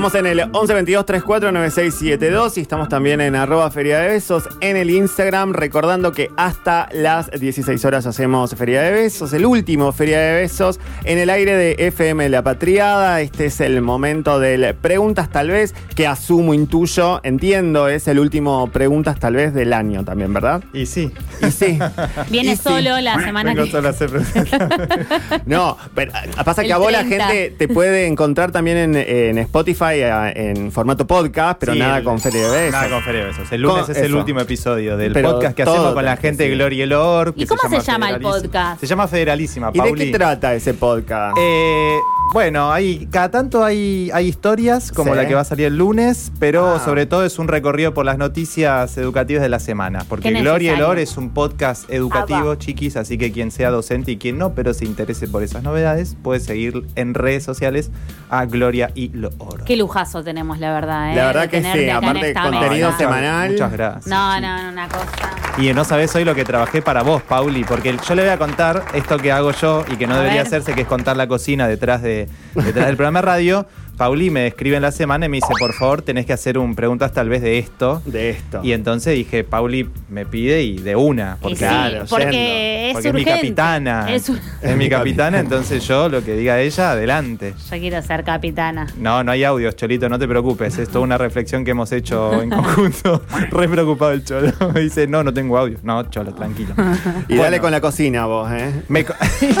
Estamos en el 11 22 34 9672 y estamos también en arroba Feria de Besos en el Instagram. Recordando que hasta las 16 horas hacemos Feria de Besos, el último Feria de Besos en el aire de FM La Patriada. Este es el momento del Preguntas Tal vez, que asumo, intuyo, entiendo, es el último Preguntas Tal vez del año también, ¿verdad? Y sí. Y sí. Viene Y sí. solo la semana Vengo que solo a hacer preguntas. No, pero ah, pasa que a vos la 30. gente te puede encontrar también en, en Spotify en formato podcast, pero Sí, nada el- con Feria de Besos. Nada con Feria de Besos. El lunes Con- es el eso. último episodio del Pero podcast que hacemos con la gente de. Gloria y el Or. ¿Y cómo se llama el podcast? Se llama Federalísima, ¿Y de Pauli. qué trata ese podcast? Eh, bueno, hay, cada tanto hay, hay historias, como Sí. la que va a salir el lunes, pero Ah. sobre todo es un recorrido por las noticias educativas de la semana. Porque Gloria y el necesario. Or es un podcast educativo, Ah, chiquis, así que quien sea docente y quien no, pero se interese por esas novedades, puede seguir en redes sociales a Gloria y lo Or. Qué lujazo tenemos, la verdad. ¿eh? La verdad de que sí, aparte contenido mesa. semanal. Muchas gracias. No, no, no, una cosa. Y no sabes hoy lo que trabajé para vos, Pauli, porque yo le voy a contar esto que hago yo y que no A debería ver. hacerse, que es contar la cocina detrás, de, detrás del programa de radio. Pauli me escribe en la semana y me dice, por favor, tenés que hacer un preguntas tal vez de esto. de esto. Y entonces dije, Pauli me pide y de una, porque, sí, Claro, porque es porque es mi capitana. Es un- Es mi capitana, entonces yo lo que diga ella, adelante. Yo quiero ser capitana. No, no hay audios, Cholito, no te preocupes. Es toda una reflexión que hemos hecho en conjunto. Re preocupado el Cholo. Me dice, no, no tengo audio. No, Cholo, tranquilo. y Bueno, dale con la cocina vos, ¿eh? me co-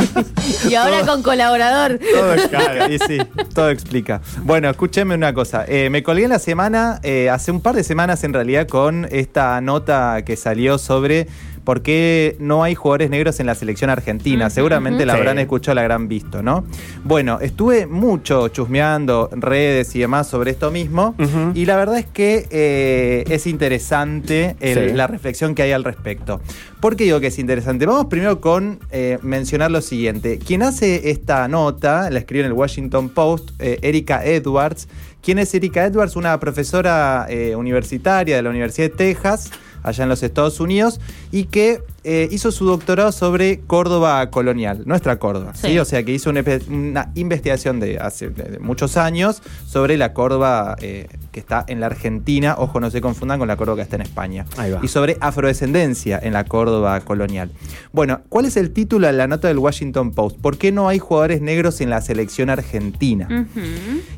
Y ahora con colaborador. todo explica. y sí, todo explica. Bueno, escúcheme una cosa. Eh, me colgué en la semana, eh, hace un par de semanas en realidad, con esta nota que salió sobre por qué no hay jugadores negros en la selección argentina. Seguramente la Sí. habrán escuchado, la habrán visto, ¿no? Bueno, estuve mucho chusmeando redes y demás sobre esto mismo. Y la verdad es que eh, es interesante el- Sí. la reflexión que hay al respecto. ¿Por qué digo que es interesante? Vamos primero con eh, mencionar lo siguiente. Quien hace esta nota, la escribió en el Washington Post, eh, Erika Edwards. ¿Quién es Erika Edwards? Una profesora eh, universitaria de la Universidad de Texas, allá en los Estados Unidos, y que eh, hizo su doctorado sobre Córdoba colonial, nuestra Córdoba. ¿sí? Sí. O sea, que hizo una, investigación de hace de- de muchos años sobre la Córdoba eh, que está en la Argentina. Ojo, no se confundan con la Córdoba que está en España. Ahí va. Y sobre afrodescendencia en la Córdoba colonial. Bueno, ¿cuál es el título de la nota del Washington Post? ¿Por qué no hay jugadores negros en la selección argentina?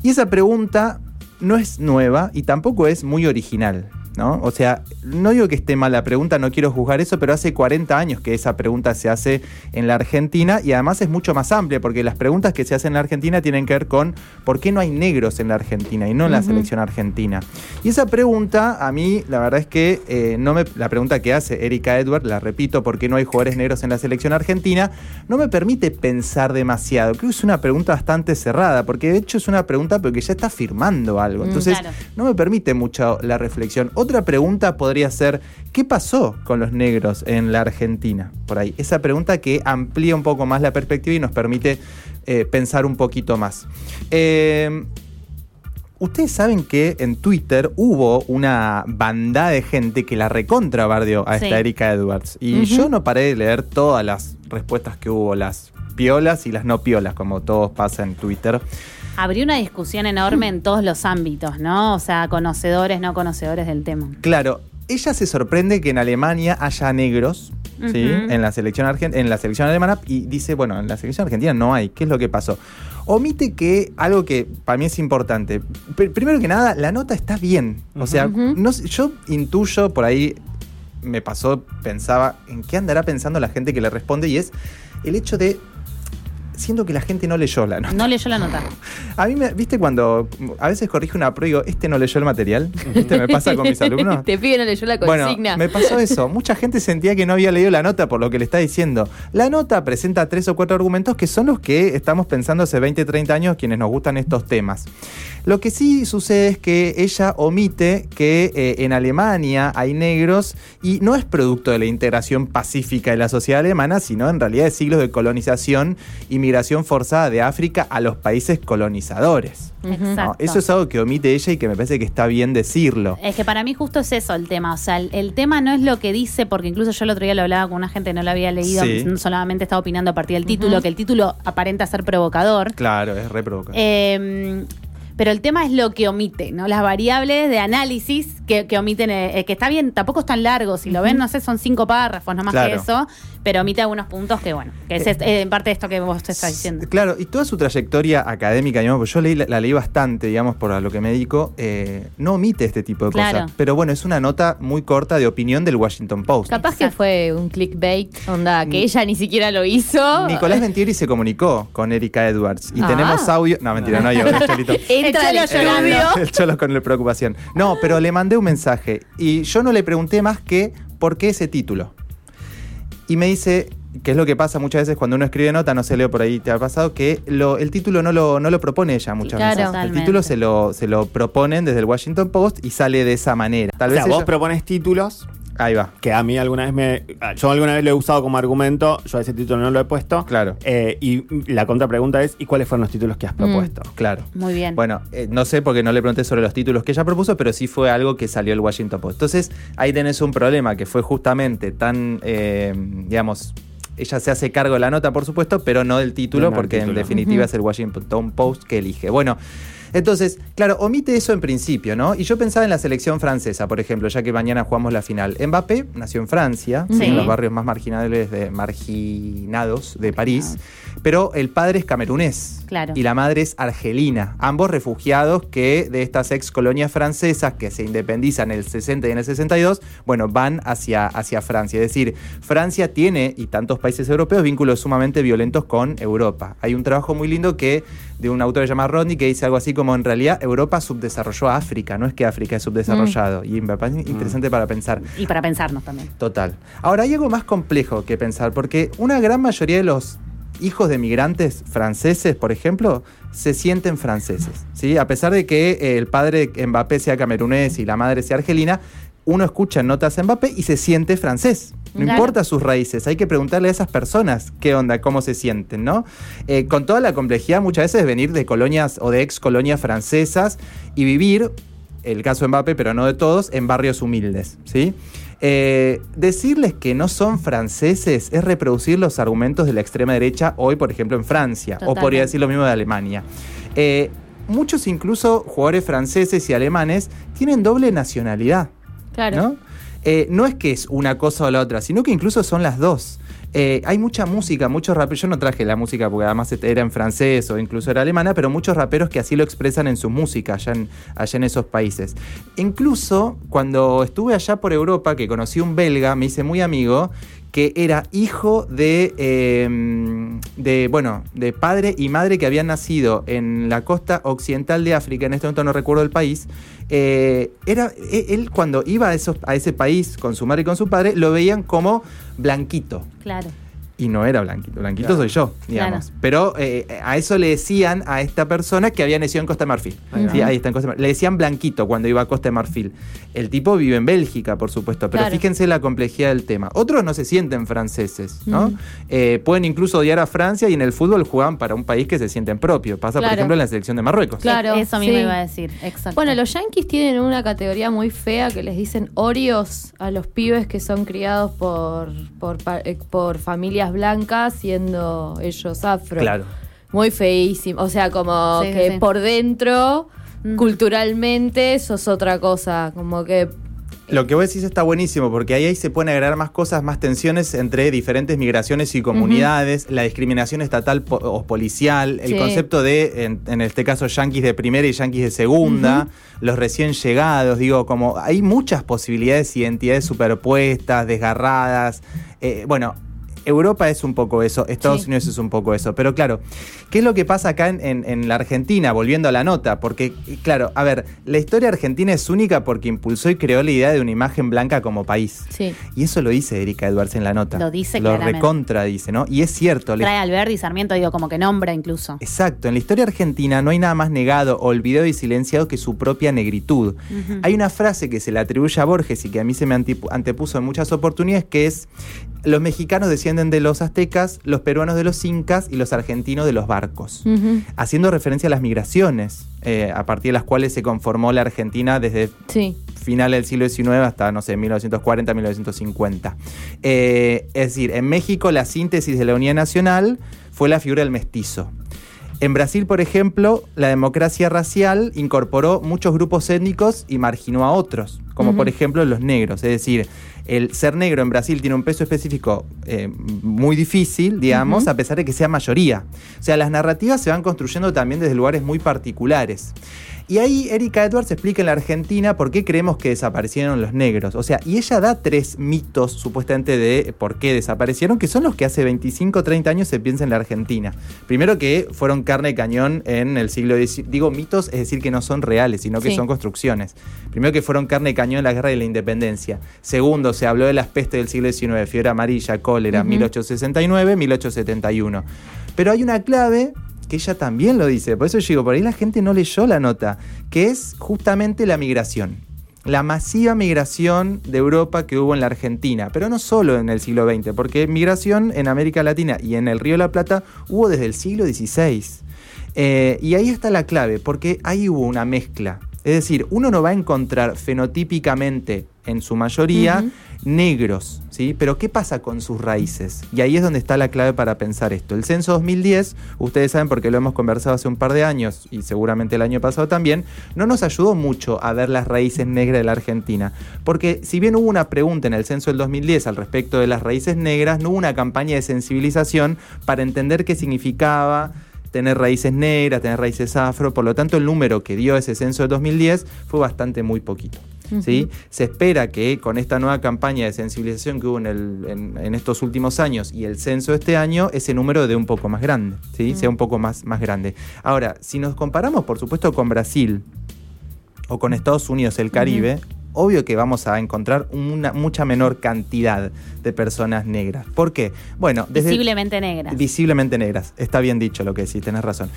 Y esa pregunta no es nueva y tampoco es muy original. ¿No? O sea, no digo que esté mal la pregunta, no quiero juzgar eso, pero hace 40 años que esa pregunta se hace en la Argentina y además es mucho más amplia porque las preguntas que se hacen en la Argentina tienen que ver con por qué no hay negros en la Argentina y no en la selección argentina. Y esa pregunta, a mí, la verdad es que eh, no me, la pregunta que hace Erika Edward, la repito, ¿por qué no hay jugadores negros en la selección argentina? No me permite pensar demasiado. Creo que es una pregunta bastante cerrada, porque de hecho es una pregunta porque ya está afirmando algo. Mm, Entonces, claro. no me permite mucho la reflexión. Otra pregunta podría ser, ¿qué pasó con los negros en la Argentina? Por ahí. Esa pregunta que amplía un poco más la perspectiva y nos permite eh, pensar un poquito más. Eh, Ustedes saben que en Twitter hubo una bandada de gente que la recontra bardeó a Sí. esta Erika Edwards. Y yo no paré de leer todas las respuestas que hubo, las piolas y las no piolas, como todos pasa en Twitter. Abrió una discusión enorme en todos los ámbitos, ¿no? O sea, conocedores, no conocedores del tema. Claro, ella se sorprende que en Alemania haya negros. ¿sí? En, la selección argen- en la selección alemana y dice, bueno, en la selección argentina no hay. ¿Qué es lo que pasó? Omite que algo que para mí es importante. Pr- primero que nada, la nota está bien. O sea, no yo intuyo por ahí, me pasó, pensaba, ¿en qué andará pensando la gente que le responde? Y es el hecho de. Siento que la gente no leyó la nota. No leyó la nota. A mí, me, ¿viste cuando a veces corrijo una prueba y digo, este no leyó el material? ¿Este me pasa con mis alumnos? Te pide no leyó la Bueno, consigna. me pasó eso. Mucha gente sentía que no había leído la nota por lo que le está diciendo. La nota presenta tres o cuatro argumentos que son los que estamos pensando hace 20, 30 años quienes nos gustan estos temas. Lo que sí sucede es que ella omite que eh, en Alemania hay negros y no es producto de la integración pacífica de la sociedad alemana, sino en realidad de siglos de colonización y migración forzada de África a los países colonizadores. ¿no? Exacto. Eso es algo que omite ella y que me parece que está bien decirlo. Es que para mí justo es eso el tema. O sea, el, el tema no es lo que dice, porque incluso yo el otro día lo hablaba con una gente que no lo había leído, Sí. solamente estaba opinando a partir del título, que el título aparenta ser provocador. Claro, es re provocador. Eh, Pero el tema es lo que omite, ¿no? Las variables de análisis que, que omiten, eh, eh, que está bien, tampoco es tan largo. Si lo ven, no sé, son cinco párrafos, no más Claro. que eso. Pero omite algunos puntos que, bueno, que es eh, en parte de esto que vos te estás diciendo. Claro, y toda su trayectoria académica, digamos, porque yo leí, la, la leí bastante, digamos, por a lo que me dedico, eh, no omite este tipo de Claro. cosas. Pero bueno, es una nota muy corta de opinión del Washington Post. Capaz que fue un clickbait, onda, que ella ni siquiera lo hizo. Nicolás Ventieri se comunicó con Erika Edwards y Ah. tenemos audio. No, mentira, no hay audio. Entra El cholo. El con la preocupación. No, pero le mandé un mensaje y yo no le pregunté más que por qué ese título. Y me dice, que es lo que pasa muchas veces cuando uno escribe nota, no se leo por ahí, te ha pasado, que lo- el título no lo, no lo propone ella muchas Claro. veces. El Totalmente. título se lo, se lo proponen desde el Washington Post y sale de esa manera. Tal O vez sea, vos ella- propones títulos Ahí va. que a mí alguna vez me. Yo alguna vez lo he usado como argumento, yo ese título no lo he puesto. Claro. Eh, y la contrapregunta es: ¿y cuáles fueron los títulos que has propuesto? Claro. Muy bien. Bueno, eh, no sé porque no le pregunté sobre los títulos que ella propuso, pero sí fue algo que salió el Washington Post. Entonces, ahí tenés un problema que fue justamente tan, eh, digamos, ella se hace cargo de la nota, por supuesto, pero no del título, No, no, el porque en definitiva es el Washington Post que elige. Bueno. Entonces, claro, omite eso en principio, ¿no? Y yo pensaba en la selección francesa, por ejemplo, ya que mañana jugamos la final. Mbappé nació en Francia, Sí. en los barrios más marginales de, marginados de París, pero el padre es camerunés Claro. y la madre es argelina, ambos refugiados que de estas ex colonias francesas que se independizan en el 60 y en el 62, bueno, van hacia, hacia Francia. Es decir, Francia tiene, y tantos países europeos, vínculos sumamente violentos con Europa. Hay un trabajo muy lindo que de un autor llamado Rodney que dice algo así como en realidad Europa subdesarrolló a África, no es que África es subdesarrollado. Y me parece interesante para pensar. Y para pensarnos también. Total. Ahora hay algo más complejo que pensar, porque una gran mayoría de los hijos de migrantes franceses, por ejemplo, se sienten franceses. ¿sí? A pesar de que eh, el padre Mbappé sea camerunés y la madre sea argelina, uno escucha notas a Mbappé y se siente francés. No Claro. importa sus raíces, hay que preguntarle a esas personas qué onda, cómo se sienten, ¿no? Eh, con toda la complejidad muchas veces de venir de colonias o de ex colonias francesas y vivir, el caso de Mbappé, pero no de todos, en barrios humildes, ¿sí? Eh, decirles que no son franceses es reproducir los argumentos de la extrema derecha hoy, por ejemplo, en Francia, o podría decir lo mismo de Alemania. Eh, muchos incluso jugadores franceses y alemanes tienen doble nacionalidad. Claro. ¿no? Eh, no es que es una cosa o la otra, sino que incluso son las dos. Eh, hay mucha música, muchos raperos. Yo no traje la música porque además era en francés o incluso era alemana, pero muchos raperos que así lo expresan en su música allá en, allá en esos países. Incluso cuando estuve allá por Europa, que conocí un belga, me hice muy amigo, que era hijo de, eh, de, bueno, de padre y madre que habían nacido en la costa occidental de África, en este momento no recuerdo el país. Eh, era, e- él cuando iba a, esos, a ese país con su madre y con su padre, lo veían como blanquito. Claro. Y no era blanquito, blanquito Claro. soy yo, digamos. Claro. Pero eh, a eso le decían a esta persona que había nacido en Costa de Marfil. Ahí. Sí, ahí está en Costa de Marfil. Le decían blanquito cuando iba a Costa de Marfil. El tipo vive en Bélgica, por supuesto, pero Claro. fíjense la complejidad del tema. Otros no se sienten franceses, ¿no? Mm. Eh, pueden incluso odiar a Francia y en el fútbol juegan para un país que se sienten propio. Pasa, por ejemplo, en la selección de Marruecos. Claro, Eso mismo sí. iba a decir. Exacto. Bueno, los yankees tienen una categoría muy fea que les dicen Oreos a los pibes que son criados por, por, pa- eh, por blancas, siendo ellos afro. Claro. Muy feísimo. O sea, como Sí, que sí. por dentro, Ujú. culturalmente, sos otra cosa. Como que. Lo que vos decís está buenísimo porque ahí, ahí se pueden agregar más cosas, más tensiones entre diferentes migraciones y comunidades, la discriminación estatal po- o policial, el Sí. concepto de, en, en este caso, yanquis de primera y yanquis de segunda, los recién llegados, digo, como hay muchas posibilidades y identidades superpuestas, desgarradas. Eh, bueno. Europa es un poco eso, Estados Sí. Unidos es un poco eso. Pero claro, ¿qué es lo que pasa acá en, en- en la Argentina? Volviendo a la nota, porque, claro, a ver, la historia argentina es única porque impulsó y creó la idea de una imagen blanca como país. Sí. Y eso lo dice Erika Edwards en la nota. Lo dice Lo claramente. recontra dice, ¿no? Y es cierto. Trae Alberti y Sarmiento, digo, como que nombra incluso. Exacto, en la historia argentina no hay nada más negado, olvidado y silenciado que su propia negritud. Hay una frase que se le atribuye a Borges y que a mí se me antepuso en muchas oportunidades, que es, los mexicanos descienden de los aztecas, los peruanos de los incas y los argentinos de los barcos. Haciendo referencia a las migraciones, eh, a partir de las cuales se conformó la Argentina desde Sí. final del siglo XIX hasta, no sé, 1940, 1950. Eh, es decir, en México la síntesis de la unidad nacional fue la figura del mestizo. En Brasil, por ejemplo, la democracia racial incorporó muchos grupos étnicos y marginó a otros, como por ejemplo los negros. Es decir, el ser negro en Brasil tiene un peso específico eh, muy difícil, digamos, a pesar de que sea mayoría. O sea, las narrativas se van construyendo también desde lugares muy particulares. Y ahí Erika Edwards explica en la Argentina por qué creemos que desaparecieron los negros. O sea, y ella da tres mitos supuestamente de por qué desaparecieron, que son los que hace 25 o 30 años se piensa en la Argentina. Primero que fueron carne de cañón en el siglo XIX. Digo mitos, es decir, que no son reales, sino que Sí. son construcciones. Primero que fueron carne de cañón en la guerra de la independencia. Segundo, se habló de las pestes del siglo XIX, fiebre amarilla, cólera, Ujú. 1869, 1871. Pero hay una clave que ella también lo dice, por eso yo digo, por ahí la gente no leyó la nota, que es justamente la migración. La masiva migración de Europa que hubo en la Argentina, pero no solo en el siglo XX, porque migración en América Latina y en el Río de la Plata hubo desde el siglo XVI. Eh, y ahí está la clave, porque ahí hubo una mezcla. Es decir, uno no va a encontrar fenotípicamente, en su mayoría, negros, ¿sí? Pero ¿qué pasa con sus raíces? Y ahí es donde está la clave para pensar esto. El censo 2010, ustedes saben porque lo hemos conversado hace un par de años y seguramente el año pasado también, no nos ayudó mucho a ver las raíces negras de la Argentina. Porque si bien hubo una pregunta en el censo del 2010 al respecto de las raíces negras, no hubo una campaña de sensibilización para entender qué significaba tener raíces negras, tener raíces afro, por lo tanto el número que dio ese censo del 2010 fue bastante muy poquito. ¿sí? Se espera que con esta nueva campaña de sensibilización que hubo en, el- en- en estos últimos años y el censo de este año, ese número de un poco más grande, ¿sí? sea un poco más, más grande. Ahora, si nos comparamos, por supuesto, con Brasil o con Estados Unidos, el Caribe, obvio que vamos a encontrar una mucha menor cantidad de personas negras. ¿Por qué? Bueno, desde... Visiblemente negras. Visiblemente negras. Está bien dicho lo que decís, tenés razón.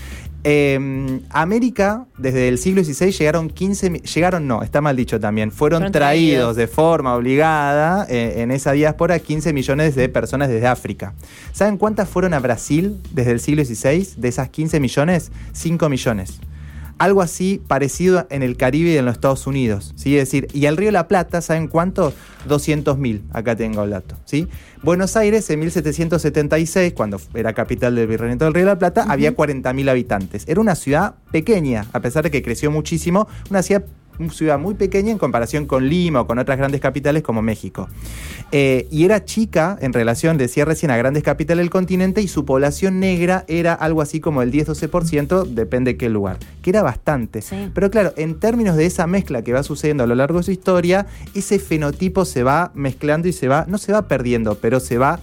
Eh, América, desde el siglo XVI, llegaron 15... mi- Llegaron, no, está mal dicho también. Fueron, Fueron traídos, traídos. de forma obligada eh, en esa diáspora 15 millones de personas desde África. ¿Saben cuántas fueron a Brasil desde el siglo XVI? De esas 15 millones, 5 millones. Algo así parecido en el Caribe y en los Estados Unidos, ¿sí? Es decir, y el Río de la Plata, ¿saben cuánto? 200.000, acá tengo el dato, ¿sí? Buenos Aires en 1776, cuando era capital del Virreinato del Río de la Plata, había 40.000 habitantes. Era una ciudad pequeña, a pesar de que creció muchísimo, una ciudad ciudad muy pequeña en comparación con Lima o con otras grandes capitales como México. Eh, y era chica en relación, decía recién, a grandes capitales del continente y su población negra era algo así como el 10-12%, depende de qué lugar, que era bastante. Sí. Pero claro, en términos de esa mezcla que va sucediendo a lo largo de su historia, ese fenotipo se va mezclando y se va, no se va perdiendo, pero se va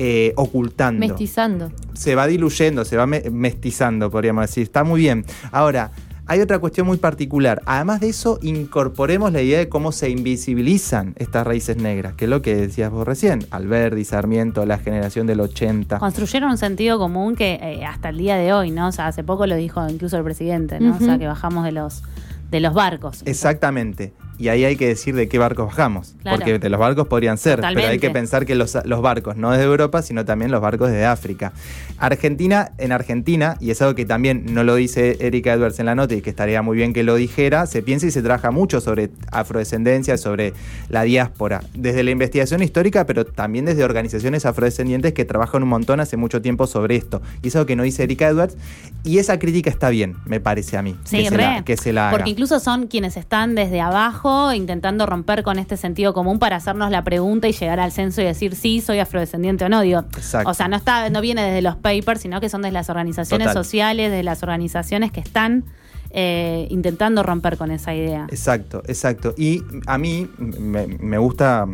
eh, ocultando Mestizando. se va diluyendo, se va me- mestizando, podríamos decir. Está muy bien. Ahora, hay otra cuestión muy particular. Además de eso, incorporemos la idea de cómo se invisibilizan estas raíces negras, que es lo que decías vos recién. Alberdi, Sarmiento, la generación del 80. Construyeron un sentido común que eh, hasta el día de hoy, ¿no? O sea, hace poco lo dijo incluso el presidente, ¿no? O sea, que bajamos de los de los barcos. Exactamente. Y ahí hay que decir de qué barcos bajamos. Claro. Porque de los barcos podrían ser, pero hay que pensar que los, los barcos no desde Europa, sino también los barcos desde África. Argentina, en Argentina, y es algo que también no lo dice Erika Edwards en la nota y que estaría muy bien que lo dijera, se piensa y se trabaja mucho sobre afrodescendencia, sobre la diáspora, desde la investigación histórica, pero también desde organizaciones afrodescendientes que trabajan un montón hace mucho tiempo sobre esto. Y es algo que no dice Erika Edwards, y esa crítica está bien, me parece a mí, Sí, que, se re. la, que se la haga. Porque incluso son quienes están desde abajo intentando romper con este sentido común para hacernos la pregunta y llegar al censo y decir sí, soy afrodescendiente o no. Digo, Exacto. o sea, no está, no viene desde los papers, sino que son desde las organizaciones Total. sociales, de las organizaciones que están eh, intentando romper con esa idea. Exacto, exacto. Y a mí me, gusta.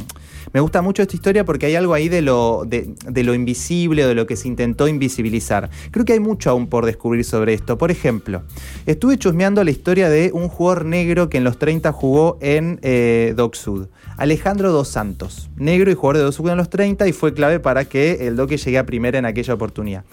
Me gusta mucho esta historia porque hay algo ahí de lo, de, de lo invisible o de lo que se intentó invisibilizar. Creo que hay mucho aún por descubrir sobre esto. Por ejemplo, estuve chusmeando la historia de un jugador negro que en los 30 jugó en eh, Doc Sud. Alejandro Dos Santos, negro y jugador de Doc Sud en los 30 y fue clave para que el Doque llegue a primera en aquella oportunidad.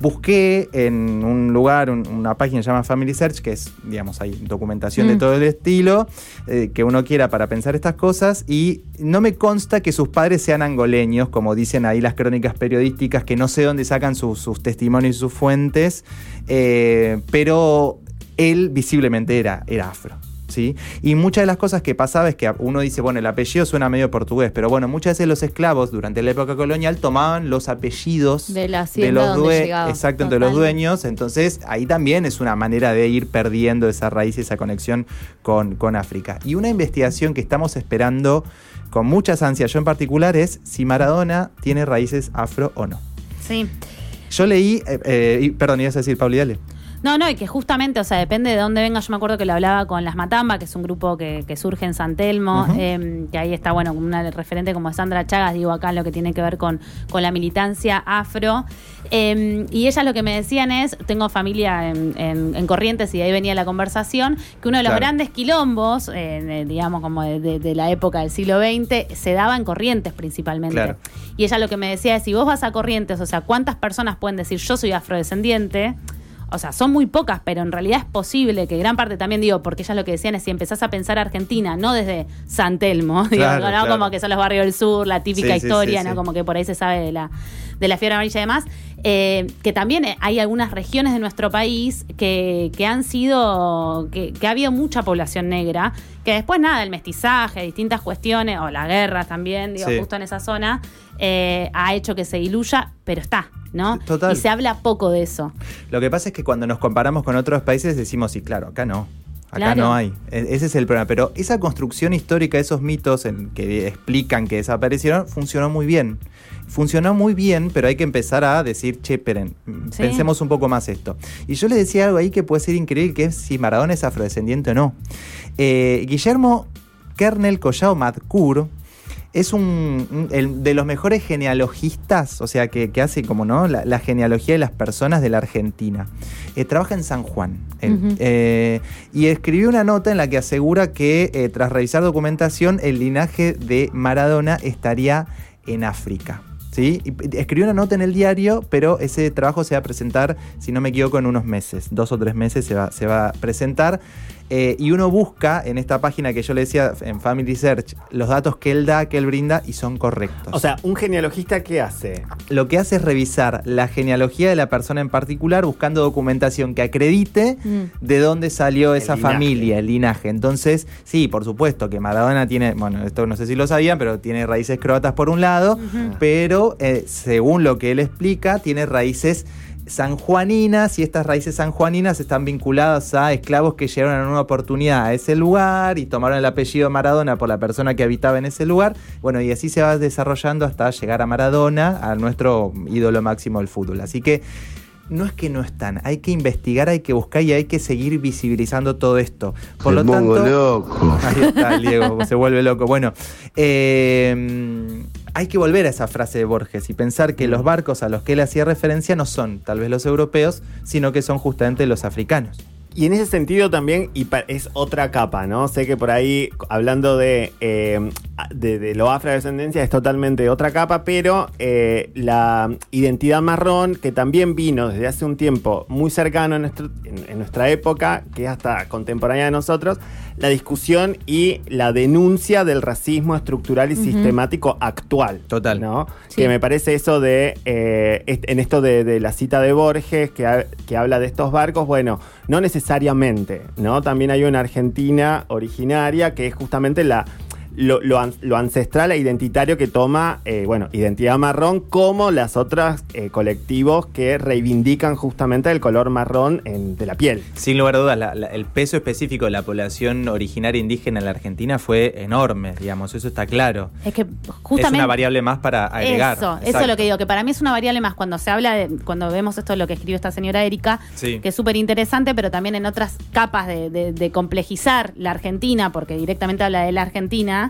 Busqué en un lugar, un- una página que se llama Family Search, que es, digamos, hay documentación de Mm. todo el estilo eh, que uno quiera para pensar estas cosas, y no me consta que sus padres sean angoleños, como dicen ahí las crónicas periodísticas, que no sé dónde sacan sus, sus testimonios y sus fuentes, eh, pero él visiblemente era, era afro. ¿Sí? Y muchas de las cosas que pasaba es que uno dice, bueno, el apellido suena medio portugués, pero bueno, muchas veces los esclavos durante la época colonial tomaban los apellidos De la hacienda los donde due- llegaba. exacto, de los dueños. Entonces, ahí también es una manera de ir perdiendo esa raíz y esa conexión con, con África. Y una investigación que estamos esperando con muchas ansias, yo en particular, es si Maradona tiene raíces afro o no. Sí. Yo leí, eh, eh, perdón, ibas a decir, Pauli, dale. No, no, y que justamente, o sea, depende de dónde venga. Yo me acuerdo que lo hablaba con Las Matamba, que es un grupo que, que surge en San Telmo, eh, que ahí está, bueno, una referente como Sandra Chagas, digo acá, lo que tiene que ver con, con la militancia afro. Eh, y ellas lo que me decían es, tengo familia en, en- en Corrientes y de ahí venía la conversación, que uno de los Claro. grandes quilombos, eh, digamos como de, de- de la época del siglo XX, se daba en Corrientes principalmente. Claro. Y ella lo que me decía es, si vos vas a Corrientes, o sea, ¿cuántas personas pueden decir yo soy afrodescendiente? O sea, son muy pocas, pero en realidad es posible que gran parte también, digo, porque ella lo que decían es si empezás a pensar Argentina, no desde San Telmo, digo, ¿no? claro. como que son los barrios del sur, la típica Sí, historia, sí, ¿no? Como que por ahí se sabe de la, de la fiebre amarilla y demás. eh, que también hay algunas regiones de nuestro país que, que han sido, que, que ha habido mucha población negra, que después nada, el mestizaje, distintas cuestiones, o la guerra también, digo, Sí. justo en esa zona, eh, ha hecho que se diluya, pero está, ¿no? Total. Y se habla poco de eso. Lo que pasa es que cuando nos comparamos con otros países decimos, sí, claro, acá no. Acá Claro. no hay. E- Ese es el problema. Pero esa construcción histórica, esos mitos en que explican que desaparecieron, funcionó muy bien. Funcionó muy bien, pero hay que empezar a decir, che, esperen, mm, Sí. pensemos un poco más esto. Y yo le decía algo ahí que puede ser increíble, que es si Maradona es afrodescendiente o no. Eh, Guillermo Kernel Collao Madcour es un, un- el- de los mejores genealogistas, o sea, que, que hace como no la, la genealogía de las personas de la Argentina. Eh, trabaja en San Juan. él. Eh, y escribió una nota en la que asegura que eh, tras revisar documentación, el linaje de Maradona estaría en África. ¿Sí? Escribió una nota en el diario, pero ese trabajo se va a presentar, si no me equivoco, en unos meses. Dos o tres meses se va, se va a presentar. Eh, y uno busca en esta página que yo le decía, en Family Search, los datos que él da, que él brinda, y son correctos. O sea, un genealogista, ¿qué hace? lo que hace es revisar la genealogía de la persona en particular, buscando documentación que acredite Mm. de dónde salió esa linaje. familia, el linaje. Entonces, sí, por supuesto que Maradona tiene, bueno, esto no sé si lo sabían, pero tiene raíces croatas por un lado, pero eh, según lo que él explica, tiene raíces sanjuaninas y estas raíces sanjuaninas están vinculadas a esclavos que llegaron en una oportunidad a ese lugar y tomaron el apellido Maradona por la persona que habitaba en ese lugar. Bueno, y así se va desarrollando hasta llegar a Maradona, a nuestro ídolo máximo del fútbol. Así que no es que no están, hay que investigar, hay que buscar y hay que seguir visibilizando todo esto. Por lo Me pongo tanto, loco. Ahí está, Diego, se vuelve loco. Bueno, eh, hay que volver a esa frase de Borges y pensar que los barcos a los que él hacía referencia no son tal vez los europeos, sino que son justamente los africanos. Y en ese sentido también, y es otra capa, ¿no? Sé que por ahí, hablando de, eh, de, de lo afrodescendencia, es totalmente otra capa, pero eh, la identidad marrón, que también vino desde hace un tiempo muy cercano en, nuestro- en- en nuestra época, que es hasta contemporánea de nosotros, la discusión y la denuncia del racismo estructural y sistemático actual. Total. ¿no? Sí. Que me parece eso de, eh, en esto de, de la cita de Borges, que, ha- que habla de estos barcos, bueno, no necesariamente, ¿no? También hay una Argentina originaria que es justamente la... Lo, lo an- lo ancestral e identitario que toma, eh, bueno, identidad marrón, como las otras eh, colectivos que reivindican justamente el color marrón en- de la piel. Sin lugar a dudas, la- la- el peso específico de la población originaria indígena en la Argentina fue enorme, digamos, eso está claro. Es que Es justamente. una variable más para agregar. Eso, eso es lo que digo, que para mí es una variable más cuando se habla de, cuando vemos esto, lo que escribió esta señora Erika, Sí. que es súper interesante, pero también en otras capas de, de- de complejizar la Argentina, porque directamente habla de la Argentina,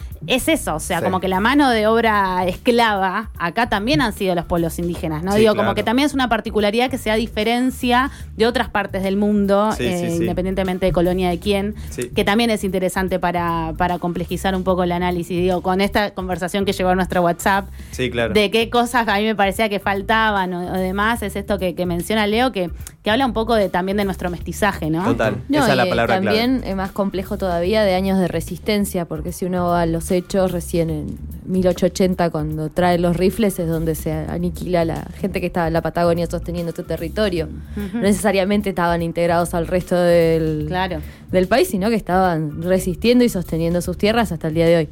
es eso, o sea, Sí. como que la mano de obra esclava, acá también han sido los pueblos indígenas, ¿no? Sí, Digo, claro. como que también es una particularidad que se da diferencia de otras partes del mundo, Sí, eh, sí, sí. independientemente de colonia de quién, Sí. que también es interesante para, para complejizar un poco el análisis. Digo, con esta conversación que llegó a nuestro WhatsApp, Sí, claro. de qué cosas a mí me parecía que faltaban o, o demás, es esto que, que menciona Leo, que, que habla un poco de también de nuestro mestizaje, ¿no? Total. No, Esa es la y palabra también es más complejo todavía de años de resistencia, porque si uno va a los hechos recién en 1880 cuando traen los rifles es donde se aniquila la gente que estaba en la Patagonia sosteniendo este territorio. No necesariamente estaban integrados al resto del, Claro. del país, sino que estaban resistiendo y sosteniendo sus tierras hasta el día de hoy.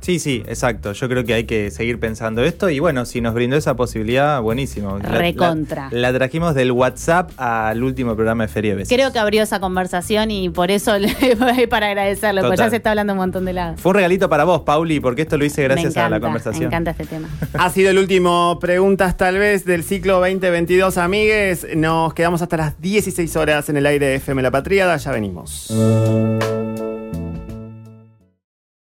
Sí, sí, exacto. Yo creo que hay que seguir pensando esto y bueno, si nos brindó esa posibilidad, buenísimo. La- la- Recontra. La, trajimos del WhatsApp al último programa de Feria de Besos. Creo que abrió esa conversación y por eso le voy para agradecerlo, porque Total. ya se está hablando un montón de lados. Fue un regalito para vos, Pauli, porque esto lo hice gracias encanta, a la conversación. Me encanta este tema. Ha sido el último preguntas tal vez del ciclo 2022, amigues. Nos quedamos hasta las 16 horas en el aire de FM La Patriada. Ya venimos.